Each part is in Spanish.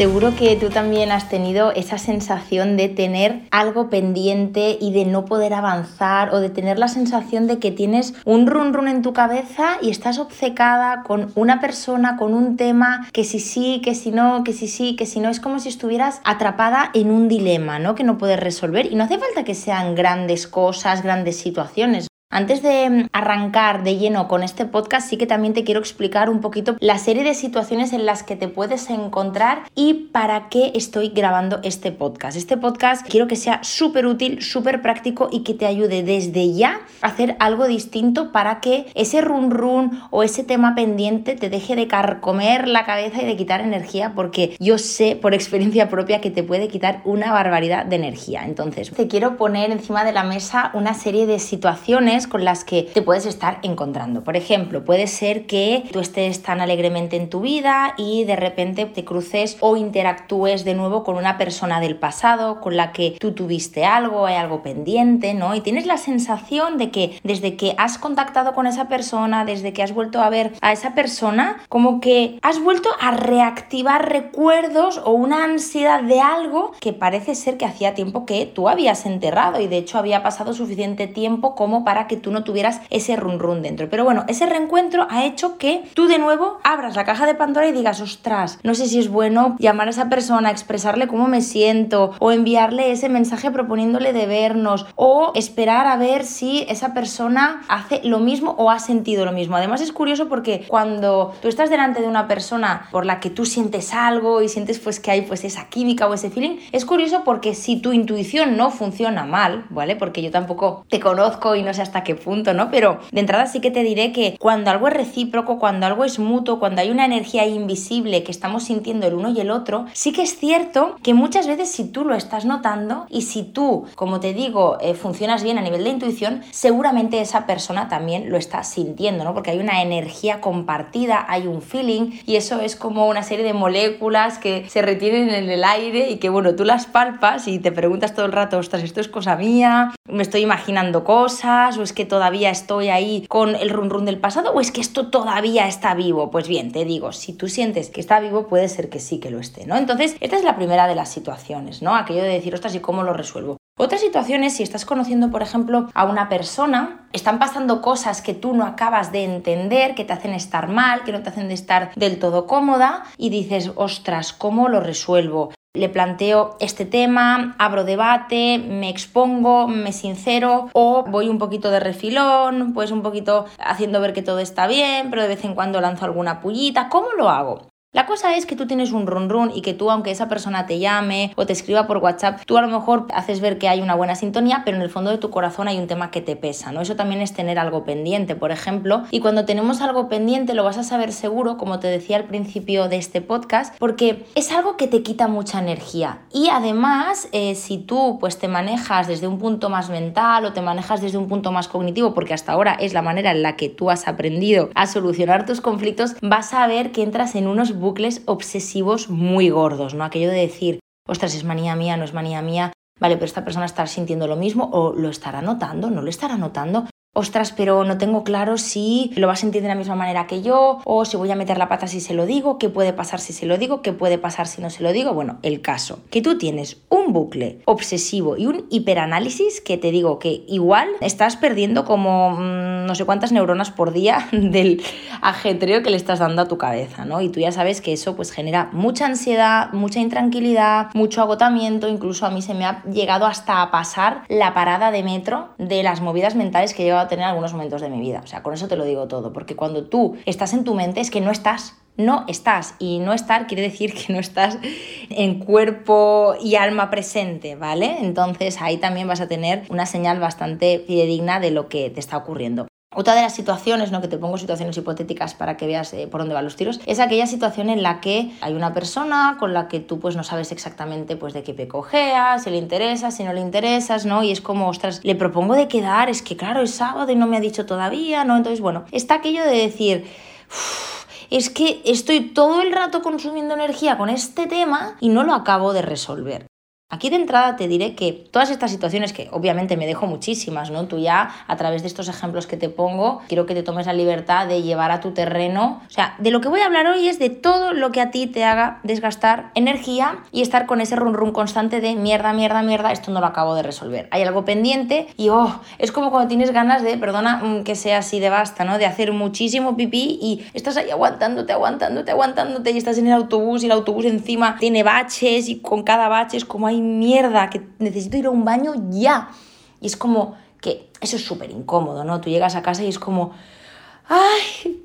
Seguro que tú también has tenido esa sensación de tener algo pendiente y de no poder avanzar o de tener la sensación de que tienes un run run en tu cabeza y estás obcecada con una persona, con un tema, que si sí, que si no, que si sí, que si no. Es como si estuvieras atrapada en un dilema, ¿no? Que no puedes resolver. Y no hace falta que sean grandes cosas, grandes situaciones. Antes de mm, arrancar de lleno con este podcast, sí que también te quiero explicar un poquito la serie de situaciones en las que te puedes encontrar y para qué estoy grabando este podcast. Este podcast quiero que sea súper útil, súper práctico y que te ayude desde ya a hacer algo distinto para que ese run run o ese tema pendiente te deje de carcomer la cabeza y de quitar energía porque yo sé por experiencia propia que te puede quitar una barbaridad de energía. Entonces, te quiero poner encima de la mesa una serie de situaciones con las que te puedes estar encontrando. Por ejemplo, puede ser que tú estés tan alegremente en tu vida y de repente te cruces o interactúes de nuevo con una persona del pasado con la que tú tuviste algo, hay algo pendiente, ¿no? Y tienes la sensación de que desde que has contactado con esa persona, desde que has vuelto a ver a esa persona, como que has vuelto a reactivar recuerdos o una ansiedad de algo que parece ser que hacía tiempo que tú habías enterrado y de hecho había pasado suficiente tiempo como para que tú no tuvieras ese run run dentro. Pero bueno, ese reencuentro ha hecho que tú de nuevo abras la caja de Pandora y digas, ostras, no sé si es bueno llamar a esa persona, expresarle cómo me siento o enviarle ese mensaje proponiéndole de vernos o esperar a ver si esa persona hace lo mismo o ha sentido lo mismo. Además es curioso porque cuando tú estás delante de una persona por la que tú sientes algo y sientes pues que hay pues esa química o ese feeling, es curioso porque si tu intuición no funciona mal, ¿vale? Porque yo tampoco te conozco y no sé hasta qué punto, ¿no? Pero de entrada sí que te diré que cuando algo es recíproco, cuando algo es mutuo, cuando hay una energía invisible que estamos sintiendo el uno y el otro, sí que es cierto que muchas veces si tú lo estás notando y si tú, como te digo, eh, funcionas bien a nivel de intuición, seguramente esa persona también lo está sintiendo, ¿no? Porque hay una energía compartida, hay un feeling y eso es como una serie de moléculas que se retienen en el aire y que, bueno, tú las palpas y te preguntas todo el rato, ostras, esto es cosa mía, me estoy imaginando cosas o que todavía estoy ahí con el run run del pasado o es que esto todavía está vivo? Pues bien, te digo, si tú sientes que está vivo, puede ser que sí que lo esté, ¿no? Entonces, esta es la primera de las situaciones, ¿no? Aquello de decir, ostras, ¿y cómo lo resuelvo? Otra situación es si estás conociendo, por ejemplo, a una persona, están pasando cosas que tú no acabas de entender, que te hacen estar mal, que no te hacen estar del todo cómoda y dices, ostras, ¿cómo lo resuelvo? Le planteo este tema, abro debate, me expongo, me sincero o voy un poquito de refilón, pues un poquito haciendo ver que todo está bien, pero de vez en cuando lanzo alguna pullita. ¿Cómo lo hago? La cosa es que tú tienes un run run y que tú, aunque esa persona te llame o te escriba por WhatsApp, tú a lo mejor haces ver que hay una buena sintonía, pero en el fondo de tu corazón hay un tema que te pesa, ¿no? Eso también es tener algo pendiente, por ejemplo. Y cuando tenemos algo pendiente lo vas a saber seguro, como te decía al principio de este podcast, porque es algo que te quita mucha energía. Y además, eh, si tú pues te manejas desde un punto más mental o te manejas desde un punto más cognitivo, porque hasta ahora es la manera en la que tú has aprendido a solucionar tus conflictos, vas a ver que entras en unos bucles obsesivos muy gordos, ¿no? Aquello de decir, ostras, es manía mía, no es manía mía, vale, pero esta persona está sintiendo lo mismo o lo estará notando, no lo estará notando ostras, pero no tengo claro si lo va a sentir de la misma manera que yo o si voy a meter la pata si se lo digo, qué puede pasar si se lo digo, qué puede pasar si no se lo digo. Bueno, el caso, que tú tienes un bucle obsesivo y un hiperanálisis que te digo que igual estás perdiendo como mm, no sé cuántas neuronas por día del ajetreo que le estás dando a tu cabeza, ¿no? Y tú ya sabes que eso pues genera mucha ansiedad, mucha intranquilidad, mucho agotamiento, incluso a mí se me ha llegado hasta a pasar la parada de metro de las movidas mentales que a tener algunos momentos de mi vida. O sea, con eso te lo digo todo, porque cuando tú estás en tu mente es que no estás, no estás. Y no estar quiere decir que no estás en cuerpo y alma presente, ¿vale? Entonces ahí también vas a tener una señal bastante fidedigna de lo que te está ocurriendo. Otra de las situaciones, ¿no? que te pongo situaciones hipotéticas para que veas eh, por dónde van los tiros, es aquella situación en la que hay una persona con la que tú pues no sabes exactamente pues de qué pecojea, si le interesa, si no le interesas, ¿no? Y es como, ostras, le propongo de quedar, es que claro, es sábado y no me ha dicho todavía, ¿no? Entonces, bueno, está aquello de decir... es que estoy todo el rato consumiendo energía con este tema y no lo acabo de resolver. Aquí de entrada te diré que todas estas situaciones, que obviamente me dejo muchísimas, ¿no? Tú ya, a través de estos ejemplos que te pongo, quiero que te tomes la libertad de llevar a tu terreno. O sea, de lo que voy a hablar hoy es de todo lo que a ti te haga desgastar energía y estar con ese run run constante de mierda, mierda, mierda, esto no lo acabo de resolver. Hay algo pendiente y, oh, es como cuando tienes ganas de, perdona mm, que sea así de basta, ¿no? De hacer muchísimo pipí y estás ahí aguantándote, aguantándote, aguantándote y estás en el autobús y el autobús encima tiene baches y con cada bache es como hay mierda, que necesito ir a un baño ya. Y es como que eso es súper incómodo, ¿no? Tú llegas a casa y es como, ay,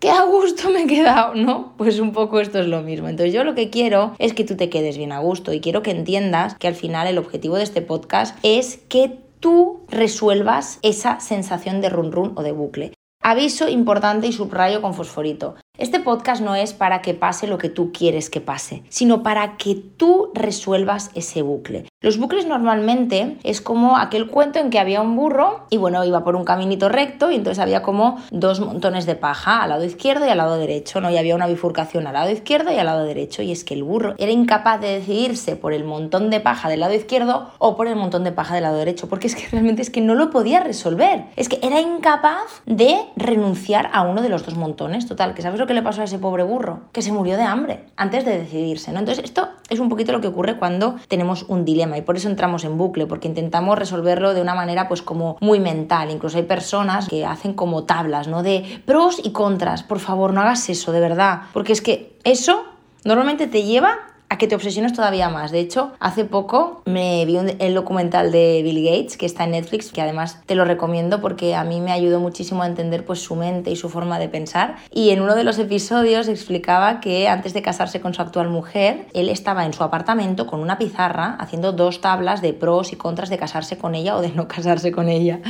qué a gusto me he quedado, ¿no? Pues un poco esto es lo mismo. Entonces yo lo que quiero es que tú te quedes bien a gusto y quiero que entiendas que al final el objetivo de este podcast es que tú resuelvas esa sensación de run run o de bucle. Aviso importante y subrayo con fosforito. Este podcast no es para que pase lo que tú quieres que pase, sino para que tú resuelvas ese bucle. Los bucles normalmente es como aquel cuento en que había un burro y bueno, iba por un caminito recto y entonces había como dos montones de paja al lado izquierdo y al lado derecho, ¿no? Y había una bifurcación al lado izquierdo y al lado derecho y es que el burro era incapaz de decidirse por el montón de paja del lado izquierdo o por el montón de paja del lado derecho, porque es que realmente es que no lo podía resolver. Es que era incapaz de renunciar a uno de los dos montones, total, que sabes lo que le pasó a ese pobre burro, que se murió de hambre antes de decidirse, ¿no? Entonces, esto es un poquito lo que ocurre cuando tenemos un dilema y por eso entramos en bucle, porque intentamos resolverlo de una manera pues como muy mental. Incluso hay personas que hacen como tablas, ¿no? De pros y contras. Por favor, no hagas eso, de verdad, porque es que eso normalmente te lleva a que te obsesiones todavía más. De hecho, hace poco me vi el documental de Bill Gates, que está en Netflix, que además te lo recomiendo porque a mí me ayudó muchísimo a entender pues, su mente y su forma de pensar. Y en uno de los episodios explicaba que antes de casarse con su actual mujer, él estaba en su apartamento con una pizarra haciendo dos tablas de pros y contras de casarse con ella o de no casarse con ella.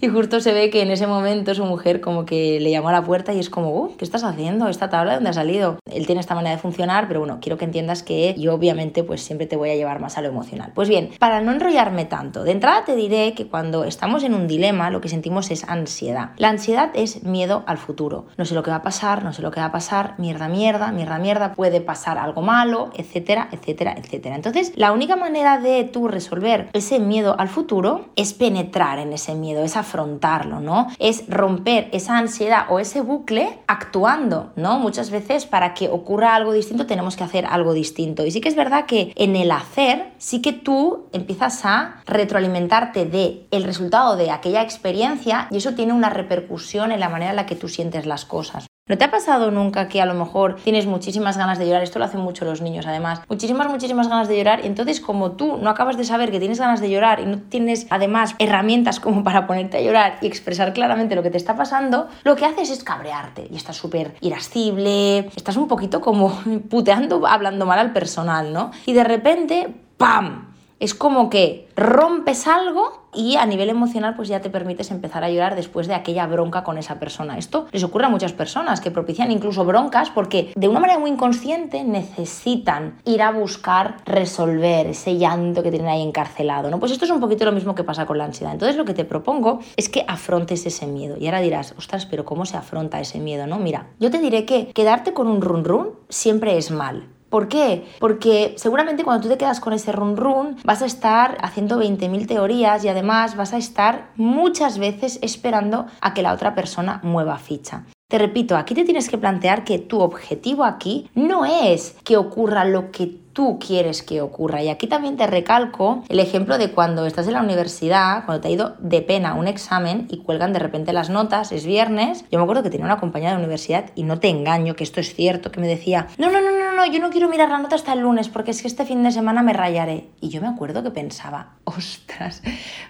Y justo se ve que en ese momento su mujer como que le llamó a la puerta y es como, uh, ¿qué estás haciendo? ¿Esta tabla de dónde ha salido? Él tiene esta manera de funcionar, pero bueno, quiero que entiendas que yo obviamente pues siempre te voy a llevar más a lo emocional. Pues bien, para no enrollarme tanto, de entrada te diré que cuando estamos en un dilema lo que sentimos es ansiedad. La ansiedad es miedo al futuro. No sé lo que va a pasar, no sé lo que va a pasar, mierda, mierda, mierda, mierda, puede pasar algo malo, etcétera, etcétera, etcétera. Entonces, la única manera de tú resolver ese miedo al futuro es penetrar en ese miedo, es afrontarlo, ¿no? Es romper esa ansiedad o ese bucle actuando, ¿no? Muchas veces para que ocurra algo distinto tenemos que hacer algo distinto. Y sí que es verdad que en el hacer sí que tú empiezas a retroalimentarte de el resultado de aquella experiencia y eso tiene una repercusión en la manera en la que tú sientes las cosas. ¿No te ha pasado nunca que a lo mejor tienes muchísimas ganas de llorar? Esto lo hacen mucho los niños además. Muchísimas, muchísimas ganas de llorar y entonces como tú no acabas de saber que tienes ganas de llorar y no tienes además herramientas como para ponerte a llorar y expresar claramente lo que te está pasando, lo que haces es cabrearte y estás súper irascible, estás un poquito como puteando, hablando mal al personal, ¿no? Y de repente, ¡pam! Es como que rompes algo y a nivel emocional pues ya te permites empezar a llorar después de aquella bronca con esa persona. Esto les ocurre a muchas personas que propician incluso broncas porque de una manera muy inconsciente necesitan ir a buscar resolver ese llanto que tienen ahí encarcelado, ¿no? Pues esto es un poquito lo mismo que pasa con la ansiedad. Entonces lo que te propongo es que afrontes ese miedo. Y ahora dirás, ostras, pero ¿cómo se afronta ese miedo, no? Mira, yo te diré que quedarte con un run run siempre es mal. ¿Por qué? Porque seguramente cuando tú te quedas con ese run run vas a estar haciendo 20.000 teorías y además vas a estar muchas veces esperando a que la otra persona mueva ficha. Te repito, aquí te tienes que plantear que tu objetivo aquí no es que ocurra lo que tú quieres que ocurra. Y aquí también te recalco el ejemplo de cuando estás en la universidad, cuando te ha ido de pena un examen y cuelgan de repente las notas, es viernes. Yo me acuerdo que tenía una compañera de universidad y no te engaño, que esto es cierto, que me decía, no, no, no, no, no, yo no quiero mirar la nota hasta el lunes porque es que este fin de semana me rayaré. Y yo me acuerdo que pensaba, ostras,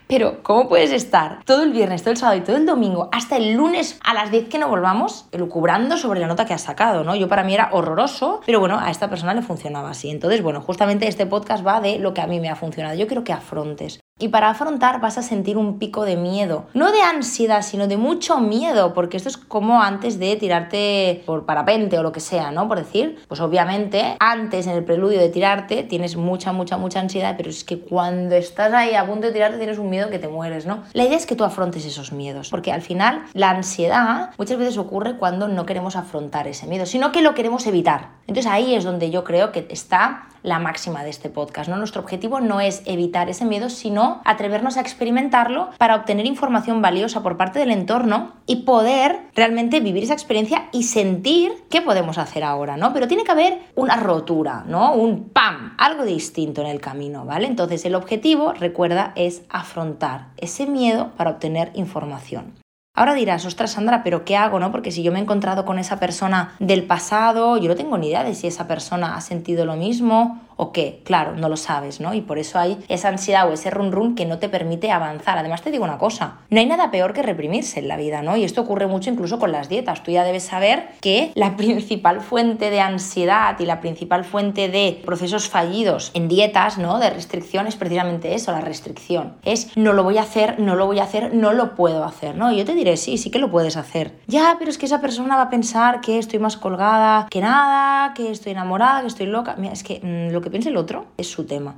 pero ¿cómo puedes estar todo el viernes, todo el sábado y todo el domingo hasta el lunes a las 10 que no volvamos elucubrando sobre la nota que has sacado, ¿no? Yo para mí era horroroso, pero bueno, a esta persona le funcionaba así. Entonces, bueno, justamente este podcast va de lo que a mí me ha funcionado. Yo quiero que afrontes Y para afrontar vas a sentir un pico de miedo, no de ansiedad, sino de mucho miedo, porque esto es como antes de tirarte por parapente o lo que sea, ¿no? Por decir, pues obviamente antes en el preludio de tirarte tienes mucha, mucha, mucha ansiedad, pero es que cuando estás ahí a punto de tirarte tienes un miedo que te mueres, ¿no? La idea es que tú afrontes esos miedos, porque al final la ansiedad muchas veces ocurre cuando no queremos afrontar ese miedo, sino que lo queremos evitar. Entonces ahí es donde yo creo que está la máxima de este podcast. ¿no? Nuestro objetivo no es evitar ese miedo, sino atrevernos a experimentarlo para obtener información valiosa por parte del entorno y poder realmente vivir esa experiencia y sentir qué podemos hacer ahora, ¿no? Pero tiene que haber una rotura, ¿no? Un pam, algo distinto en el camino, ¿vale? Entonces el objetivo, recuerda, es afrontar ese miedo para obtener información. Ahora dirás, ostras Sandra, pero ¿qué hago? ¿no? Porque si yo me he encontrado con esa persona del pasado, yo no tengo ni idea de si esa persona ha sentido lo mismo o qué, claro, no lo sabes, ¿no? Y por eso hay esa ansiedad o ese run run que no te permite avanzar. Además te digo una cosa, no hay nada peor que reprimirse en la vida, ¿no? Y esto ocurre mucho incluso con las dietas. Tú ya debes saber que la principal fuente de ansiedad y la principal fuente de procesos fallidos en dietas, ¿no? De restricción es precisamente eso, la restricción. Es no lo voy a hacer, no lo voy a hacer, no lo puedo hacer, ¿no? Y yo te diré, sí, sí que lo puedes hacer. Ya, pero es que esa persona va a pensar que estoy más colgada que nada, que estoy enamorada, que estoy loca. Mira, es que mm, lo que piense el otro es su tema.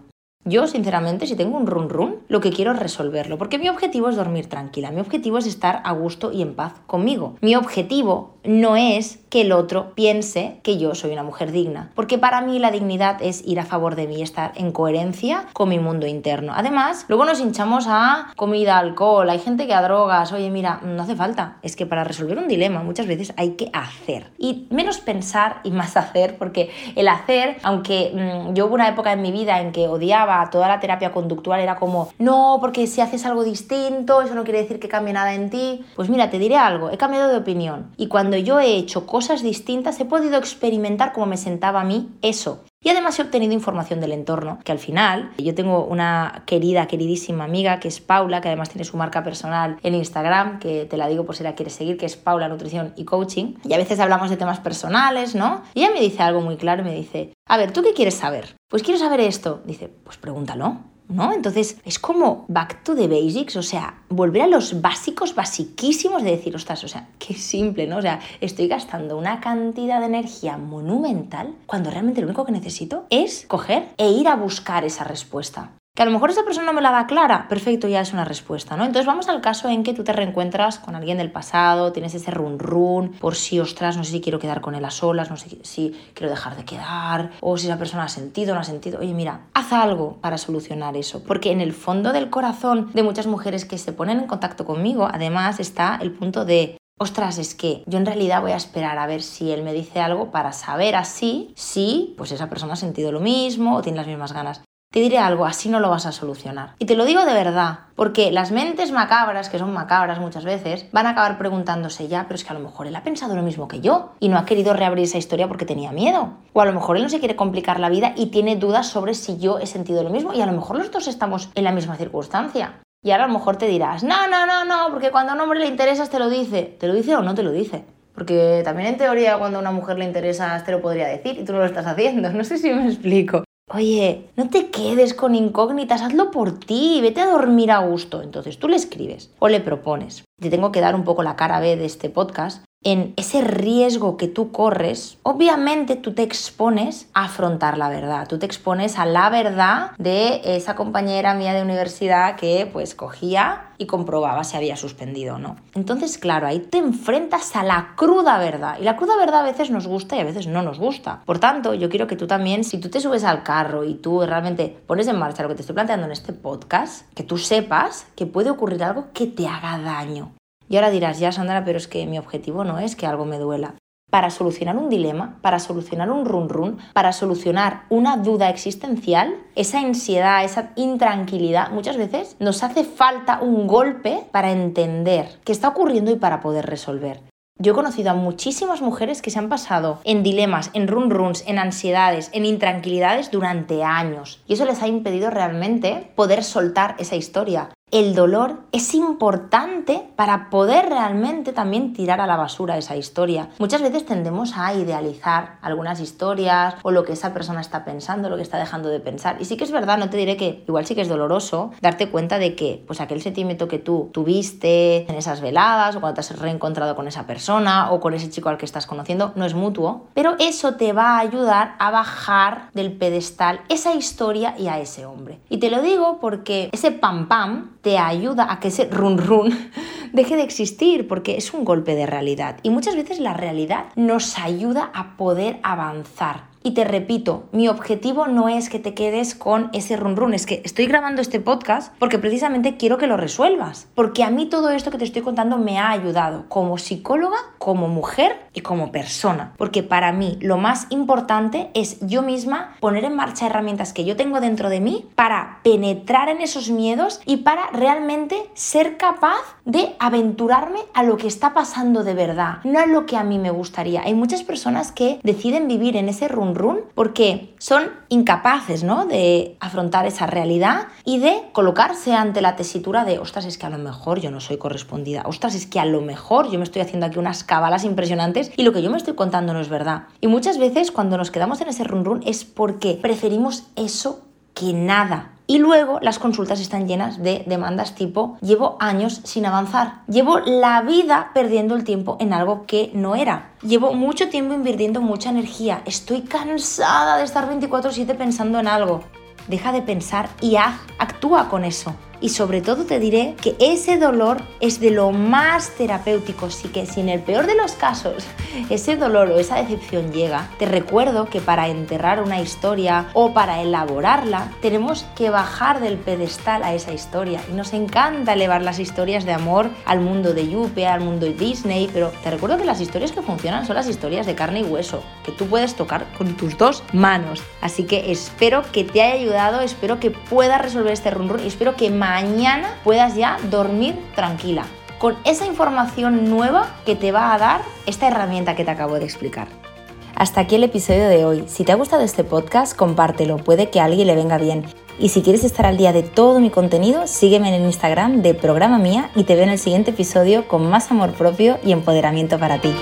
Yo, sinceramente, si tengo un run run, lo que quiero es resolverlo, porque mi objetivo es dormir tranquila, mi objetivo es estar a gusto y en paz conmigo. Mi objetivo no es que el otro piense que yo soy una mujer digna, porque para mí la dignidad es ir a favor de mí, estar en coherencia con mi mundo interno. Además, luego nos hinchamos a comida, alcohol, hay gente que a drogas, oye, mira, no hace falta, es que para resolver un dilema muchas veces hay que hacer y menos pensar y más hacer, porque el hacer, aunque mm, yo hubo una época en mi vida en que odiaba toda la terapia conductual era como, no, porque si haces algo distinto, eso no quiere decir que cambie nada en ti. Pues mira, te diré algo, he cambiado de opinión. Y cuando yo he hecho cosas distintas, he podido experimentar cómo me sentaba a mí eso. Y además he obtenido información del entorno, que al final yo tengo una querida, queridísima amiga que es Paula, que además tiene su marca personal en Instagram, que te la digo por si la quieres seguir, que es Paula Nutrición y Coaching. Y a veces hablamos de temas personales, ¿no? Y ella me dice algo muy claro, me dice, a ver, ¿tú qué quieres saber? Pues quiero saber esto. Dice, pues pregúntalo. ¿No? Entonces es como back to the basics, o sea, volver a los básicos, basiquísimos de decir, ostras, o sea, qué simple, ¿no? O sea, estoy gastando una cantidad de energía monumental cuando realmente lo único que necesito es coger e ir a buscar esa respuesta. Que a lo mejor esa persona no me la da clara, perfecto, ya es una respuesta, ¿no? Entonces vamos al caso en que tú te reencuentras con alguien del pasado, tienes ese run run, por si, ostras, no sé si quiero quedar con él a solas, no sé si quiero dejar de quedar, o si esa persona ha sentido o no ha sentido. Oye, mira, haz algo para solucionar eso, porque en el fondo del corazón de muchas mujeres que se ponen en contacto conmigo, además está el punto de ostras, es que yo en realidad voy a esperar a ver si él me dice algo para saber así si pues esa persona ha sentido lo mismo o tiene las mismas ganas. Te diré algo, así no lo vas a solucionar. Y te lo digo de verdad, porque las mentes macabras, que son macabras muchas veces, van a acabar preguntándose ya, pero es que a lo mejor él ha pensado lo mismo que yo y no ha querido reabrir esa historia porque tenía miedo. O a lo mejor él no se quiere complicar la vida y tiene dudas sobre si yo he sentido lo mismo y a lo mejor los dos estamos en la misma circunstancia. Y ahora a lo mejor te dirás, no, no, no, no, porque cuando a un hombre le interesas te lo dice. ¿Te lo dice o no te lo dice? Porque también en teoría cuando a una mujer le interesa te lo podría decir y tú no lo estás haciendo. No sé si me explico. Oye, no te quedes con incógnitas, hazlo por ti, vete a dormir a gusto. Entonces tú le escribes o le propones. Te tengo que dar un poco la cara B de este podcast en ese riesgo que tú corres, obviamente tú te expones a afrontar la verdad, tú te expones a la verdad de esa compañera mía de universidad que pues cogía y comprobaba si había suspendido o no. Entonces, claro, ahí te enfrentas a la cruda verdad y la cruda verdad a veces nos gusta y a veces no nos gusta. Por tanto, yo quiero que tú también, si tú te subes al carro y tú realmente pones en marcha lo que te estoy planteando en este podcast, que tú sepas que puede ocurrir algo que te haga daño y ahora dirás, ya Sandra, pero es que mi objetivo no es que algo me duela. Para solucionar un dilema, para solucionar un run run, para solucionar una duda existencial, esa ansiedad, esa intranquilidad, muchas veces nos hace falta un golpe para entender qué está ocurriendo y para poder resolver. Yo he conocido a muchísimas mujeres que se han pasado en dilemas, en run runs, en ansiedades, en intranquilidades durante años. Y eso les ha impedido realmente poder soltar esa historia. El dolor es importante para poder realmente también tirar a la basura esa historia. Muchas veces tendemos a idealizar algunas historias o lo que esa persona está pensando, lo que está dejando de pensar. Y sí que es verdad, no te diré que igual sí que es doloroso darte cuenta de que pues aquel sentimiento que tú tuviste en esas veladas o cuando te has reencontrado con esa persona o con ese chico al que estás conociendo no es mutuo, pero eso te va a ayudar a bajar del pedestal esa historia y a ese hombre. Y te lo digo porque ese pam pam te ayuda a que ese run run deje de existir porque es un golpe de realidad y muchas veces la realidad nos ayuda a poder avanzar. Y te repito, mi objetivo no es que te quedes con ese run run, es que estoy grabando este podcast porque precisamente quiero que lo resuelvas, porque a mí todo esto que te estoy contando me ha ayudado como psicóloga, como mujer y como persona, porque para mí lo más importante es yo misma poner en marcha herramientas que yo tengo dentro de mí para penetrar en esos miedos y para realmente ser capaz de aventurarme a lo que está pasando de verdad, no a lo que a mí me gustaría. Hay muchas personas que deciden vivir en ese run run porque son incapaces ¿no? de afrontar esa realidad y de colocarse ante la tesitura de, ostras, es que a lo mejor yo no soy correspondida, ostras, es que a lo mejor yo me estoy haciendo aquí unas cabalas impresionantes y lo que yo me estoy contando no es verdad. Y muchas veces cuando nos quedamos en ese run run es porque preferimos eso que nada. Y luego las consultas están llenas de demandas tipo llevo años sin avanzar, llevo la vida perdiendo el tiempo en algo que no era, llevo mucho tiempo invirtiendo mucha energía, estoy cansada de estar 24/7 pensando en algo. Deja de pensar y haz, actúa con eso y sobre todo te diré que ese dolor es de lo más terapéutico, así que si en el peor de los casos ese dolor o esa decepción llega, te recuerdo que para enterrar una historia o para elaborarla tenemos que bajar del pedestal a esa historia y nos encanta elevar las historias de amor al mundo de Yupe, al mundo de Disney, pero te recuerdo que las historias que funcionan son las historias de carne y hueso, que tú puedes tocar con tus dos manos. Así que espero que te haya ayudado, espero que puedas resolver este run y espero que mañana puedas ya dormir tranquila con esa información nueva que te va a dar esta herramienta que te acabo de explicar. Hasta aquí el episodio de hoy. Si te ha gustado este podcast, compártelo, puede que a alguien le venga bien. Y si quieres estar al día de todo mi contenido, sígueme en el Instagram de Programa Mía y te veo en el siguiente episodio con más amor propio y empoderamiento para ti.